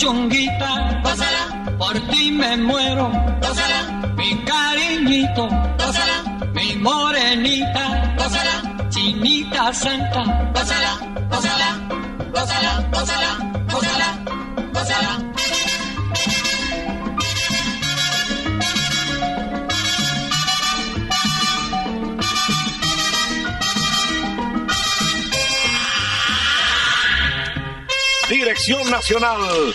Mi puchonguita, gózala, por ti me muero, gózala, mi cariñito, gózala, mi morenita, gózala, chinita santa, gózala, gózala, gózala, gózala, gózala, gózala. Dirección Nacional,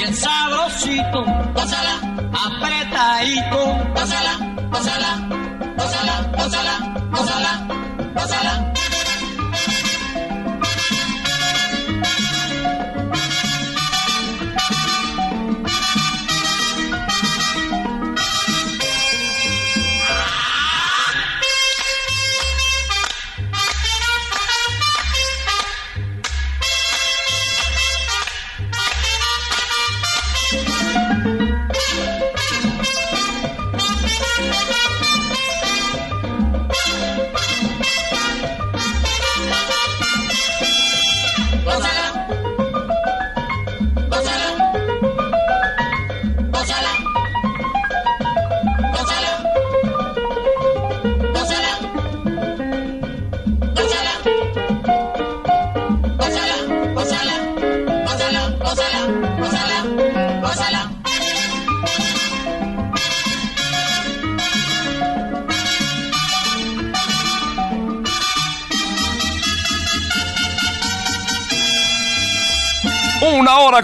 bien sabrosito, pásala, apretadito, pásala, pásala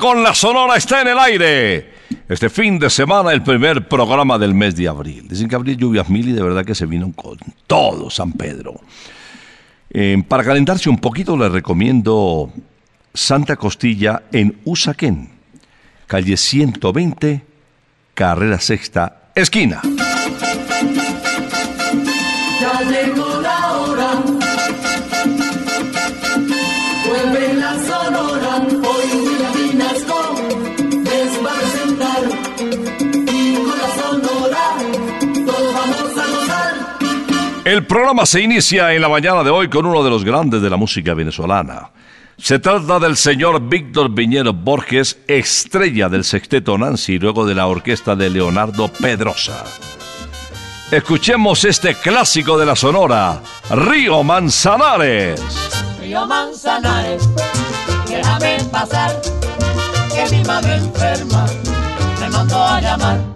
Con la Sonora está en el aire. Este fin de semana el primer programa del mes de abril. Dicen que abril lluvias mil y de verdad que se vino con todo San Pedro. Para calentarse un poquito les recomiendo Santa Costilla en Usaquén, calle 120, carrera sexta, esquina. El programa se inicia en la mañana de hoy con uno de los grandes de la música venezolana. Se trata del señor Víctor Viñero Borges, estrella del sexteto Nancy y luego de la orquesta de Leonardo Pedrosa. Escuchemos este clásico de la Sonora, Río Manzanares. Río Manzanares, déjame pasar, que mi madre enferma me mandó a llamar.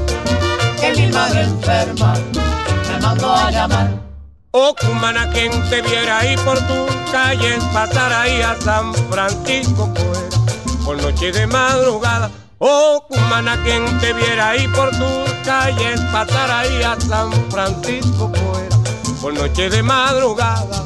enferma me mandó a llamar. Oh, cumana, quien te viera ahí por tu calle, pasar ahí a San Francisco, pues, por noche de madrugada. Oh, cumana, quien te viera ahí por tu calle, pasar ahí a San Francisco, pues, por noche de madrugada.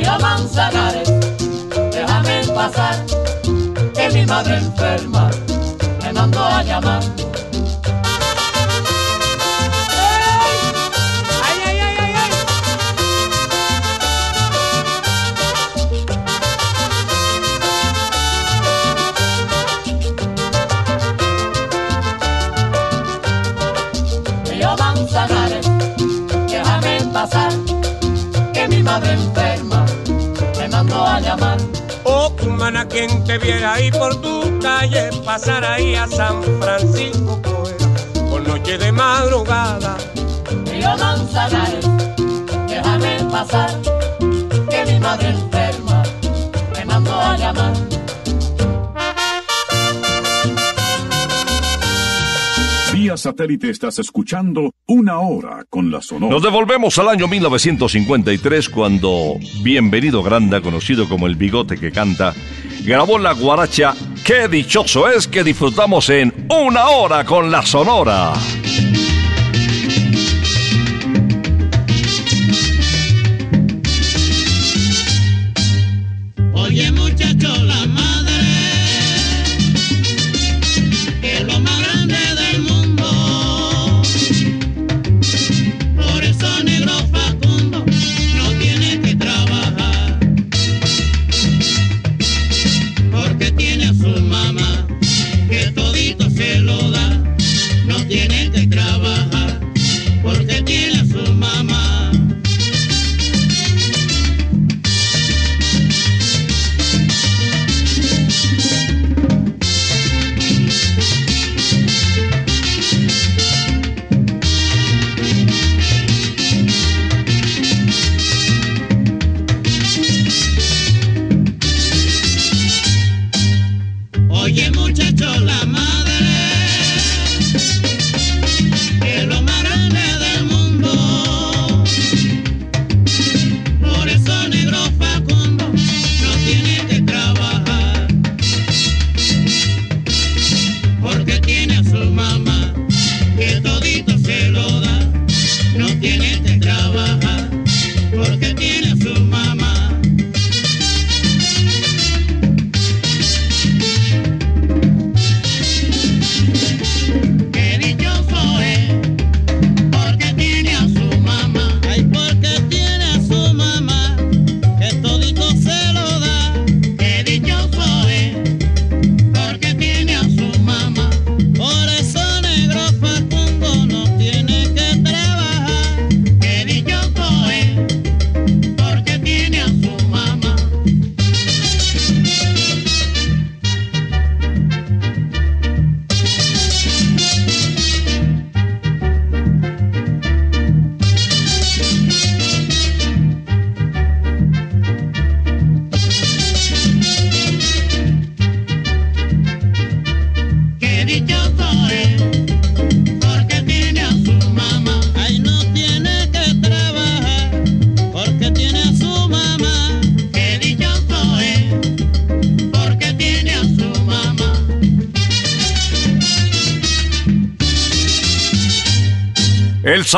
Río Manzanares, déjame pasar, que mi madre enferma me mandó a llamar. Manzanares, déjame pasar, que mi madre enferma llamar. Oh, cumana, quien te viera ahí por tu calle, pasar ahí a San Francisco, pues, por noche de madrugada. Río Manzanares, déjame pasar, que mi madre enferma me mandó a llamar. Satélite estás escuchando Una Hora con la Sonora. Nos devolvemos al año 1953 cuando Bienvenido Granda, conocido como el bigote que canta, grabó la guaracha Qué dichoso es que disfrutamos en Una Hora con la Sonora.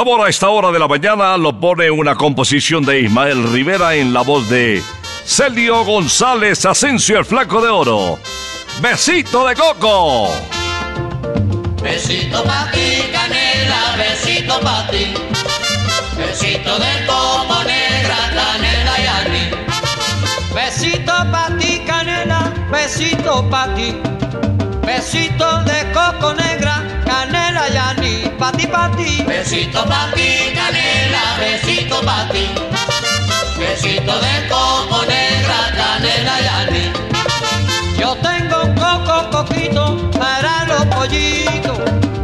Sabor a esta hora de la mañana lo pone una composición de Ismael Rivera en la voz de Celio González Asensio el Flaco de Oro. Besito de Coco. Besito pa' ti, canela, besito pa' ti. Besito de coco negra, canela y anís. Besito pa' ti, canela, besito pa' ti. Besito de coco negra. Pa' ti, pa' ti. Besito pa' ti, canela, besito pa' ti. Besito de coco negra, canela y anís. Yo tengo un coco coquito para los pollitos,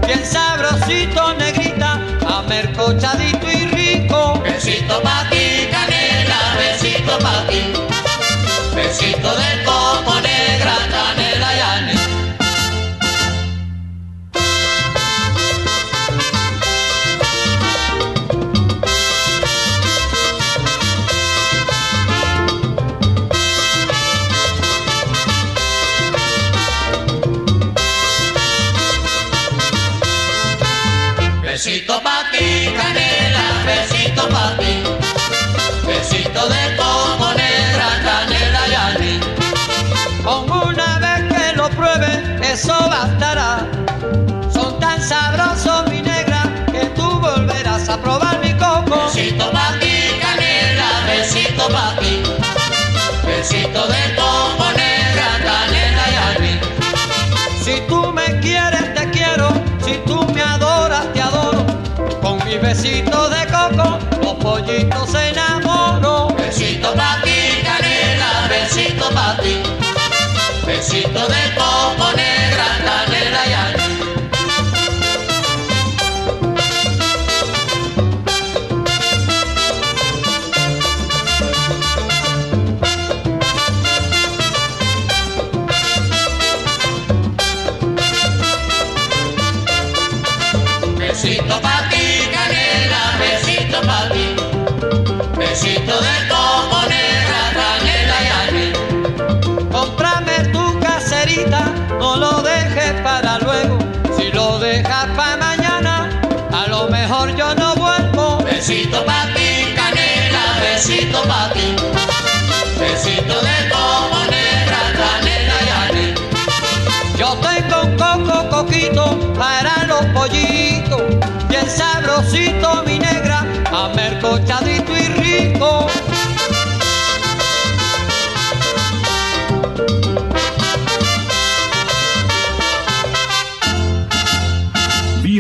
bien sabrosito, negrita, amercochadito y rico. Besito pa' ti, canela, besito pa' ti. Besito de coco negra, eso bastará. Son tan sabrosos, mi negra, que tú volverás a probar mi coco. Besito pa' ti, canela, besito pa'.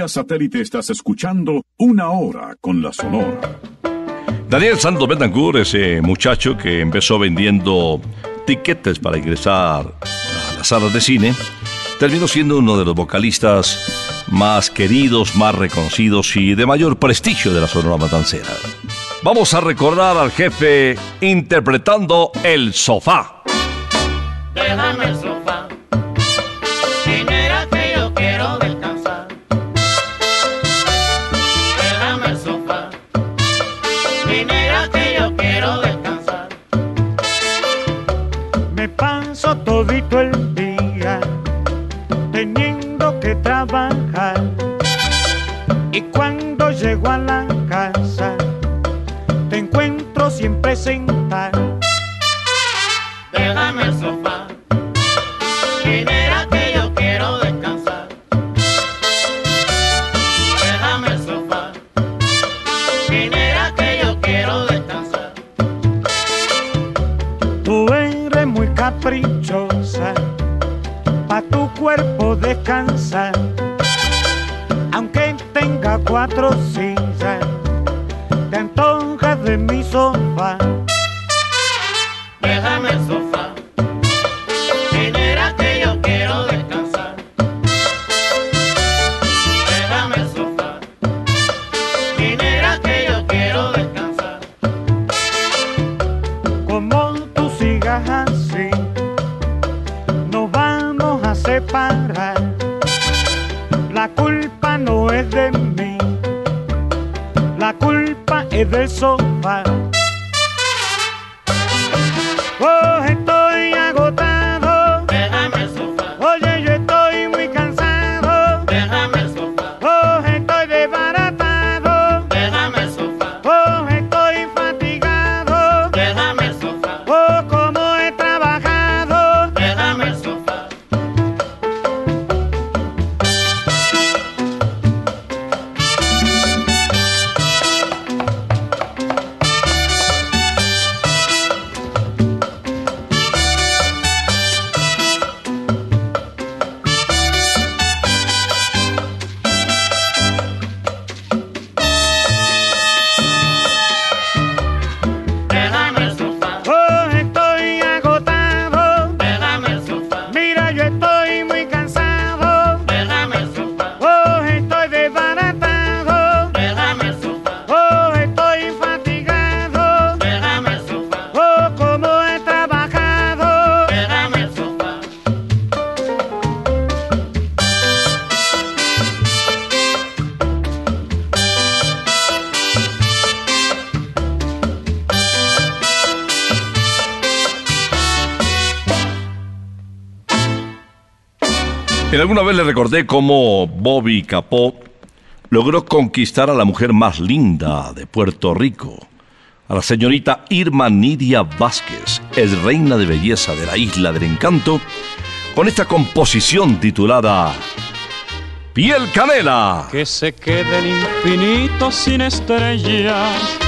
Vía satélite estás escuchando Una Hora con la Sonora. Daniel Santos Betancourt, ese muchacho que empezó vendiendo tiquetes para ingresar a las salas de cine, terminó siendo uno de los vocalistas más queridos, más reconocidos y de mayor prestigio de la Sonora Matancera. Vamos a recordar al jefe interpretando El Sofá. Déjame el sofá. Alguna vez le recordé cómo Bobby Capó logró conquistar a la mujer más linda de Puerto Rico, a la señorita Irma Nidia Vázquez, es reina de belleza de la isla del encanto, con esta composición titulada Piel Canela. Que se quede el infinito sin estrellas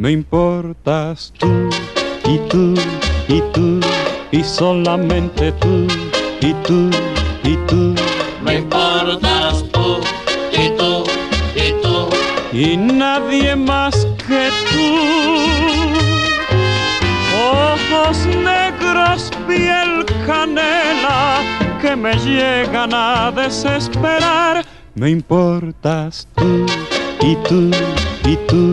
Me importas tú y tú y tú y solamente tú y tú y tú. Me importas tú y tú y tú. y nadie más que tú. Ojos negros, piel canela, que me llegan a desesperar. Me importas tú y tú y tú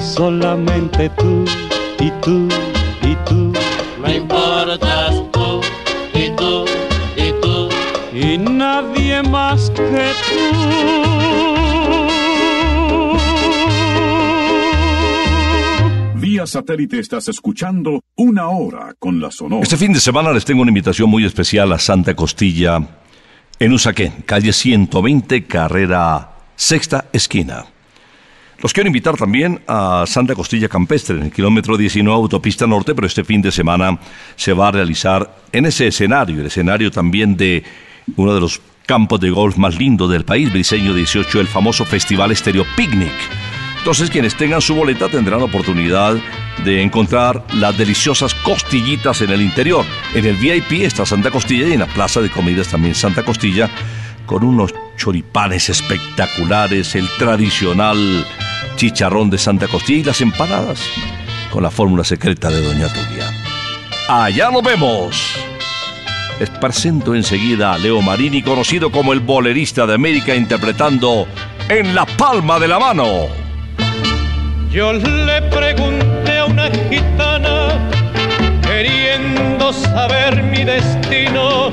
y solamente tú y tú y tú Me importas tú y tú y tú. y nadie más que tú. Vía satélite estás escuchando Una Hora con la Sonora. Este fin de semana les tengo una invitación muy especial a Santa Costilla, en Usaquén, calle 120, carrera sexta esquina. Los quiero invitar también a Santa Costilla Campestre, en el kilómetro 19 Autopista Norte, pero este fin de semana se va a realizar en ese escenario, el escenario también de uno de los campos de golf más lindos del país, Briseño 18, el famoso Festival Estéreo Picnic. Entonces quienes tengan su boleta tendrán oportunidad de encontrar las deliciosas costillitas en el interior. En el VIP está Santa Costilla y en la plaza de comidas también Santa Costilla con unos choripanes espectaculares, el tradicional chicharrón de Santa Costilla y las empanadas con la fórmula secreta de Doña Tulia. Allá nos vemos. Les presento enseguida a Leo Marini, conocido como el bolerista de América, interpretando En la palma de la mano. Yo le pregunté a una gitana, queriendo saber mi destino,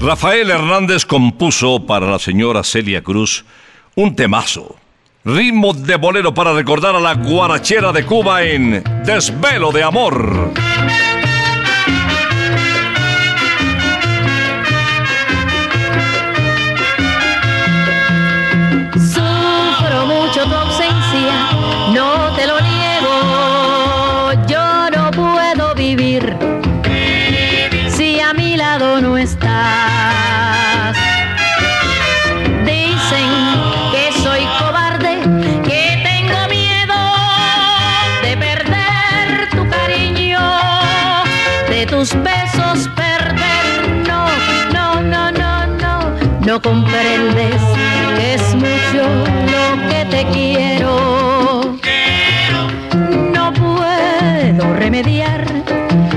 Rafael Hernández compuso para la señora Celia Cruz un temazo. Ritmo de bolero para recordar a la guarachera de Cuba en Desvelo de Amor. No, comprendes que es mucho lo que te quiero. No puedo remediar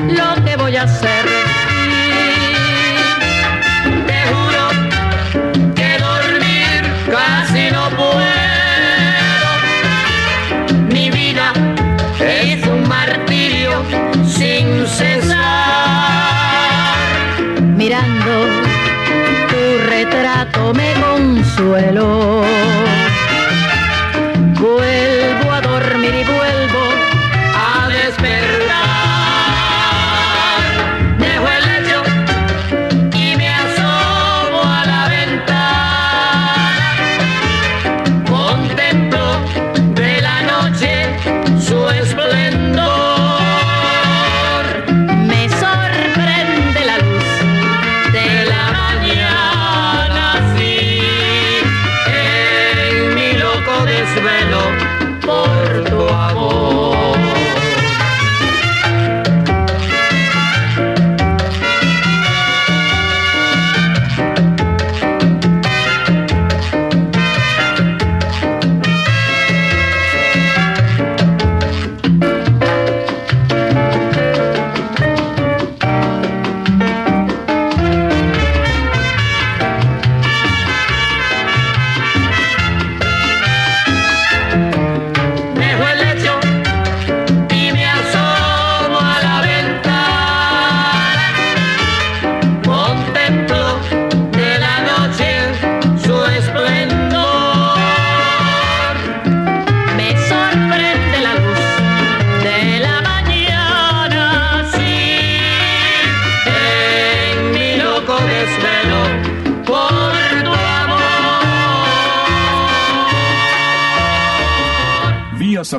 lo que voy a hacer. Te juro que dormir casi no puedo. Mi vida es un martirio sin cesar. Mirando consuelo.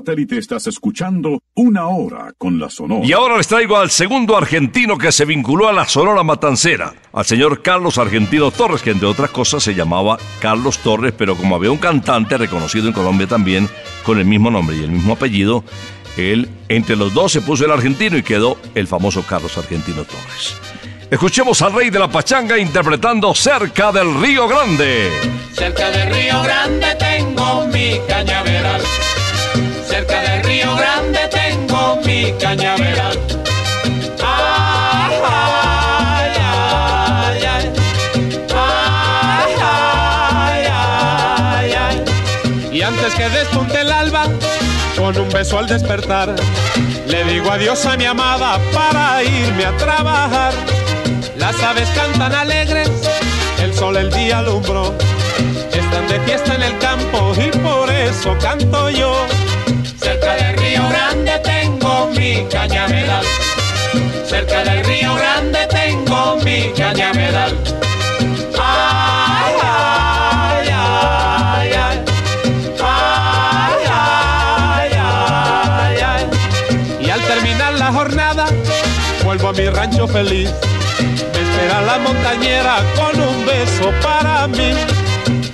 Satélite estás escuchando Una Hora con la Sonora. Y ahora les traigo al segundo argentino que se vinculó a la Sonora Matancera, al señor Carlos Argentino Torres, que entre otras cosas se llamaba Carlos Torres, pero como había un cantante reconocido en Colombia también con el mismo nombre y el mismo apellido, él entre los dos se puso el argentino y quedó el famoso Carlos Argentino Torres. Escuchemos al rey de la pachanga interpretando Cerca del Río Grande. Cerca del Río Grande tengo mi cañaveral. Cerca del Río Grande tengo mi cañaveral. Ay. Y antes que despunte el alba, con un beso al despertar, le digo adiós a mi amada para irme a trabajar. Las aves cantan alegres, el sol el día alumbró. Están de fiesta en el campo y por eso canto yo. Cerca del Río Grande tengo mi cañaveral. Cerca del río grande tengo mi ay, ay. Y al terminar la jornada, vuelvo a mi rancho feliz. Me espera la montañera con un beso para mí.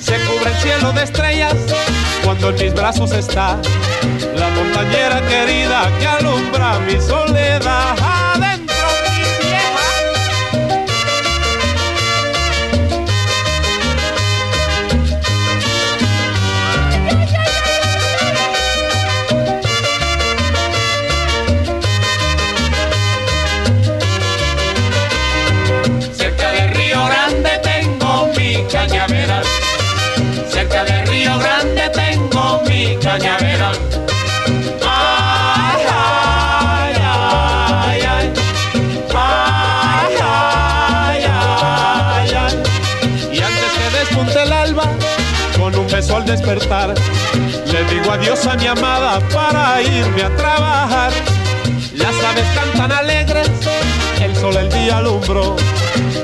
Se cubre el cielo de estrellas cuando en mis brazos está la montañera querida que alumbra mi soledad. A mi amada para irme a trabajar. Las aves cantan alegres, el sol el día alumbró.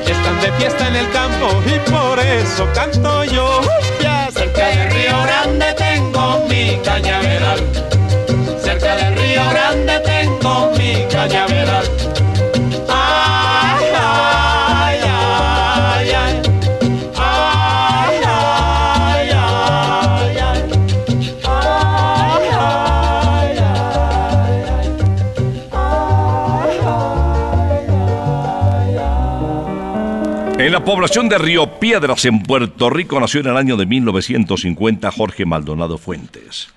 Están de fiesta en el campo y por eso canto yo. Cerca del río grande tengo mi cañaveral. Cerca del río grande tengo mi cañaveral. Población de Río Piedras, en Puerto Rico, nació en el año de 1950 Jorge Maldonado Fuentes.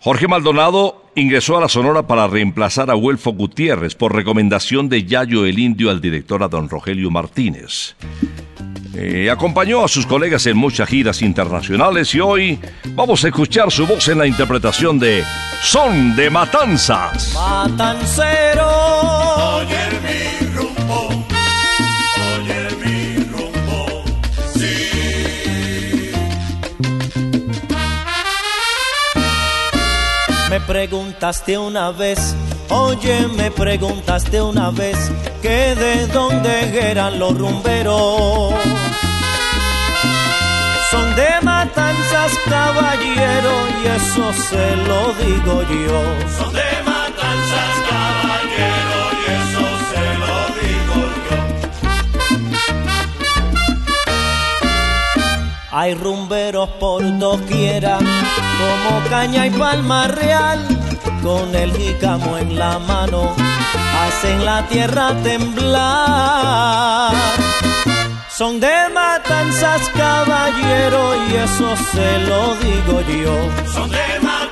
Jorge Maldonado ingresó a la Sonora para reemplazar a Huelfo Gutiérrez por recomendación de Yayo el Indio al director a don Rogelio Martínez. Eh, acompañó a sus colegas en muchas giras internacionales y hoy vamos a escuchar su voz en la interpretación de Son de Matanzas. Matancero. Oye Me preguntaste una vez, oye, me preguntaste una vez que de dónde eran los rumberos. Son de matanzas, caballero, y eso se lo digo yo. Hay rumberos por doquiera, como caña y palma real, con el jícamo en la mano, hacen la tierra temblar. Son de matanzas, caballero, y eso se lo digo yo. Son de matanzas,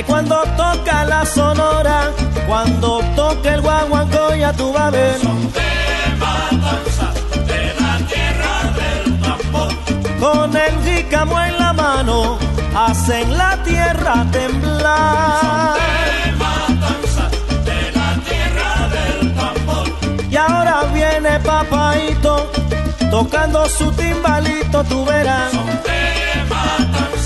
Ay, cuando toca la sonora, cuando toca el guaguancó, ya tú vas a ver. De matanzas, de la tierra del tambor. Con el jícamo en la mano, hacen la tierra temblar. De matanzas, de la tierra del tambor. Y ahora viene papaito, tocando su timbalito, tú verás. De matanzas,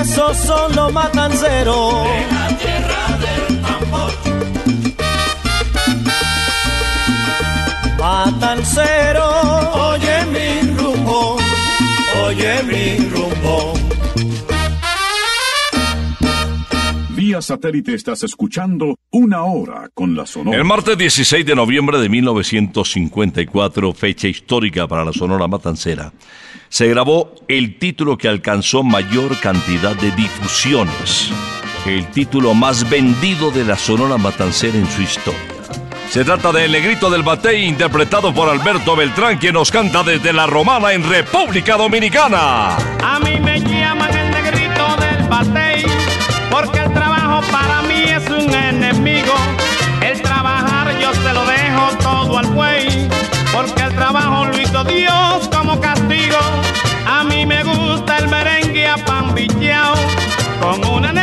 Esos son los matanceros. De la tierra del tambor. Matancero, oye mi rumbo, oye mi rumbo. Vía satélite estás escuchando Una Hora con la Sonora. El martes 16 de noviembre de 1954, fecha histórica para la Sonora Matancera, se grabó el título que alcanzó mayor cantidad de difusiones, el título más vendido de la Sonora Matancera en su historia. Se trata de El Negrito del Batey, interpretado por Alberto Beltrán, quien nos canta desde La Romana en República Dominicana. A mí me llaman el negrito del batey, para mí es un enemigo. El trabajar yo se lo dejo todo al buey, porque el trabajo lo hizo Dios como castigo. A mí me gusta el merengue a pan bicheao, con una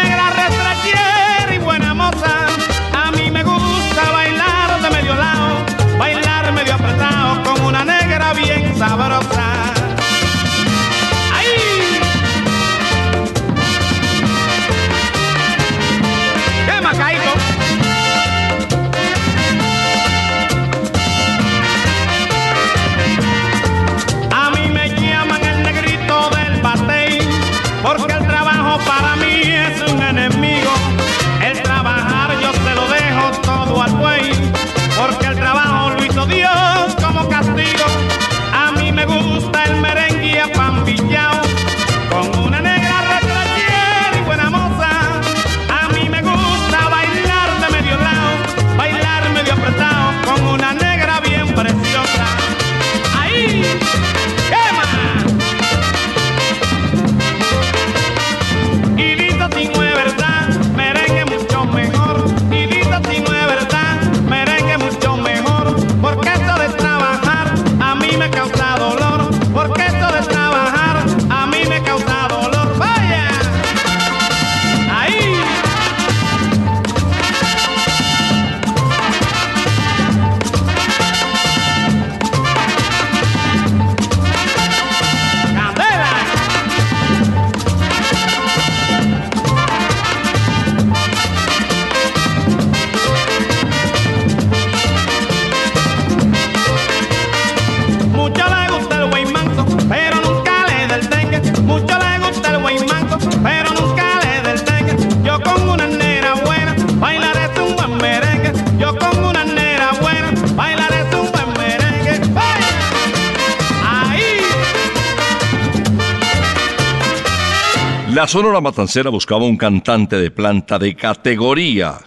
La Sonora Matancera buscaba un cantante de planta de categoría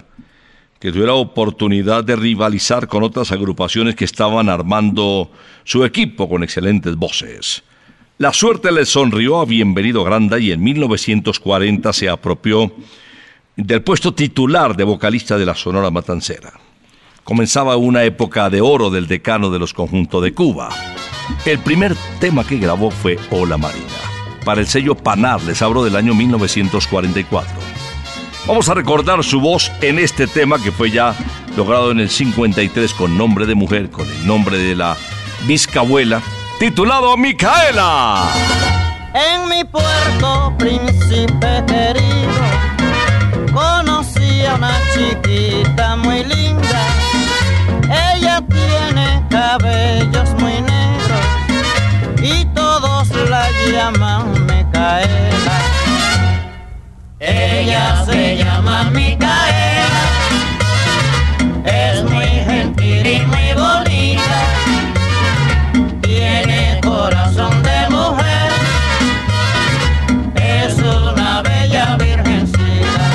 que tuviera oportunidad de rivalizar con otras agrupaciones que estaban armando su equipo con excelentes voces. La suerte le sonrió a Bienvenido Granda y en 1940 se apropió del puesto titular de vocalista de la Sonora Matancera. Comenzaba una época de oro del decano de los conjuntos de Cuba. El primer tema que grabó fue Hola Marina, para el sello Panar, les hablo del año 1944. Vamos a recordar su voz en este tema que fue ya logrado en el 53 con nombre de mujer, con el nombre de la bisabuela, titulado Micaela. En mi puerto, príncipe querido, conocí a una chiquita muy linda. Ella tiene cabellos llama Micaela. Ella se llama Micaela. Es muy gentil y muy bonita. Tiene corazón de mujer. Es una bella virgencita.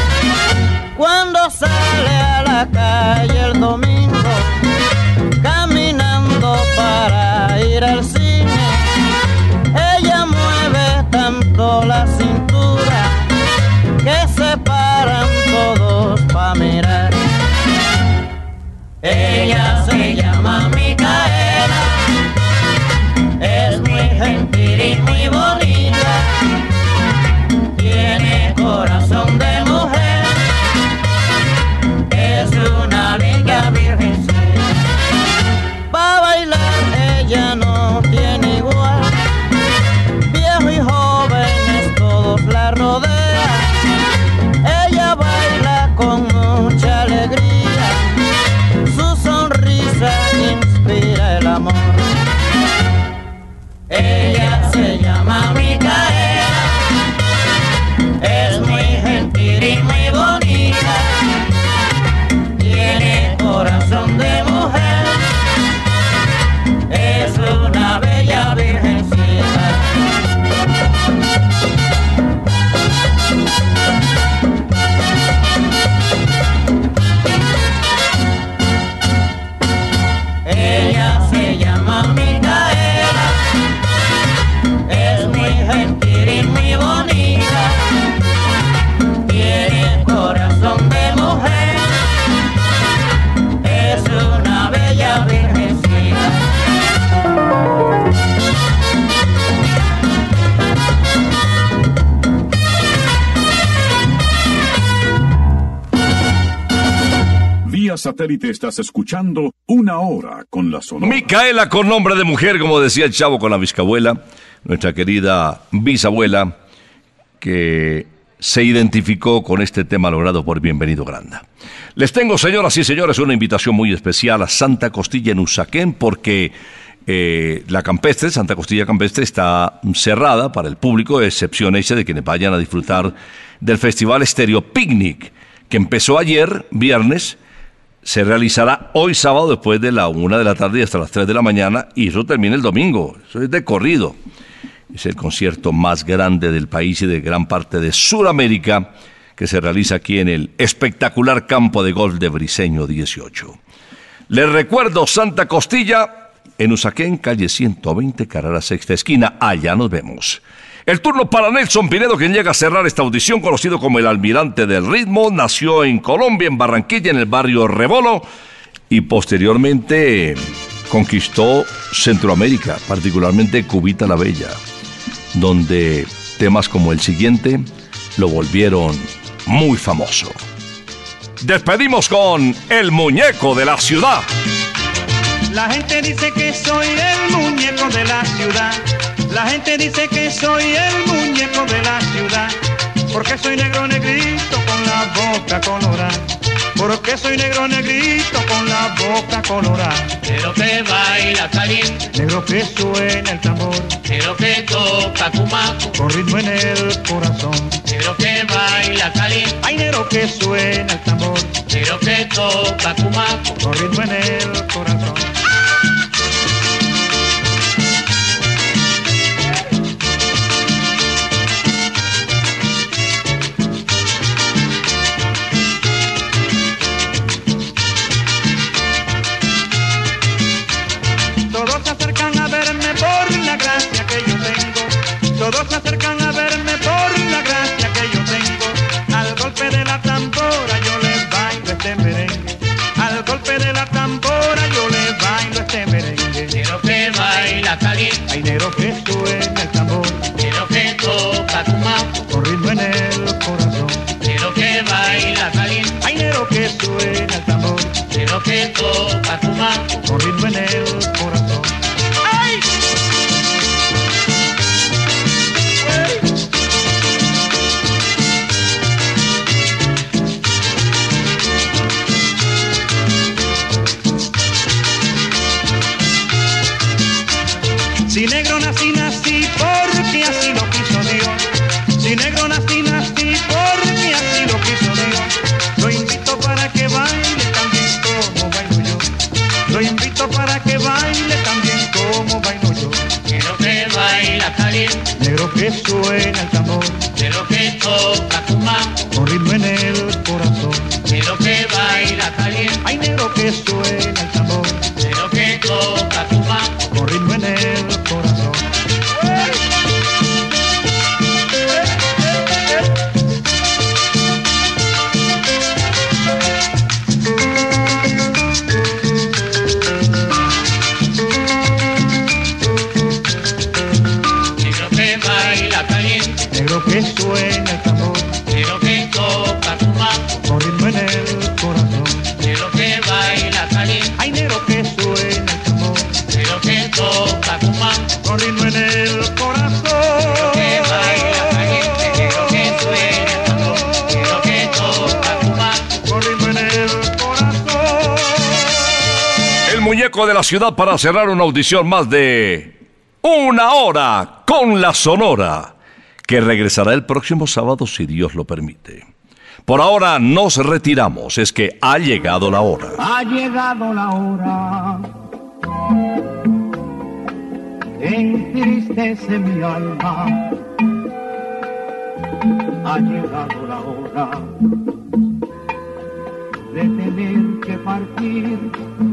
Cuando sale a la calle el domingo, caminando para ir al cine la cintura que se paran todos para mirar. Ella se llama Micaela, es muy gentil y muy bonita, tiene corazón de satélite estás escuchando Una Hora con la Sonora. Micaela con nombre de mujer, como decía el chavo con la bisabuela, nuestra querida bisabuela, que se identificó con este tema logrado por Bienvenido Granda. Les tengo, señoras y señores, una invitación muy especial a Santa Costilla en Usaquén, porque eh, la campestre, Santa Costilla Campestre, está cerrada para el público, excepción hecha de quienes vayan a disfrutar del Festival Estéreo Picnic, que empezó ayer, viernes, se realizará hoy sábado después de la una de la tarde y hasta las 3 de la mañana y eso termina el domingo. Eso es de corrido. Es el concierto más grande del país y de gran parte de Sudamérica que se realiza aquí en el espectacular campo de golf de Briseño 18. Les recuerdo Santa Costilla en Usaquén, calle 120, carrera sexta esquina. Allá nos vemos. El turno para Nelson Pinedo, quien llega a cerrar esta audición, conocido como el almirante del ritmo. Nació en Colombia, en Barranquilla, en el barrio Rebolo, y posteriormente conquistó Centroamérica, particularmente Cubita la Bella, donde temas como el siguiente lo volvieron muy famoso. Despedimos con El Muñeco de la Ciudad. La gente dice que soy el muñeco de la ciudad. La gente dice que soy el muñeco de la ciudad. Porque soy negro negrito con la boca colorada. Porque soy negro negrito con la boca colorada. Negro que baila caliente, Negro que suena el tambor. negro que toca cumaco, Con ritmo en el corazón. negro que baila caliente, Hay negro que suena el tambor. negro que toca cumaco. Con ritmo en el corazón. Si negro nací, nací porque así lo quiso Dios. Si negro nací, nací porque así lo quiso Dios. Lo invito para que baile también como bailo yo. Lo invito para que baile también como bailo yo. Negro que baila caliente, Negro que suena el tambor, negro que toca cumaco, con ritmo en el corazón. negro que baila caliente. que suena el tambor, De la ciudad para cerrar una audición más de Una hora con la Sonora, que regresará el próximo sábado si Dios lo permite. Por ahora nos retiramos, es que ha llegado la hora. Ha llegado la hora. Entristece mi alma. Ha llegado la hora de tener que partir.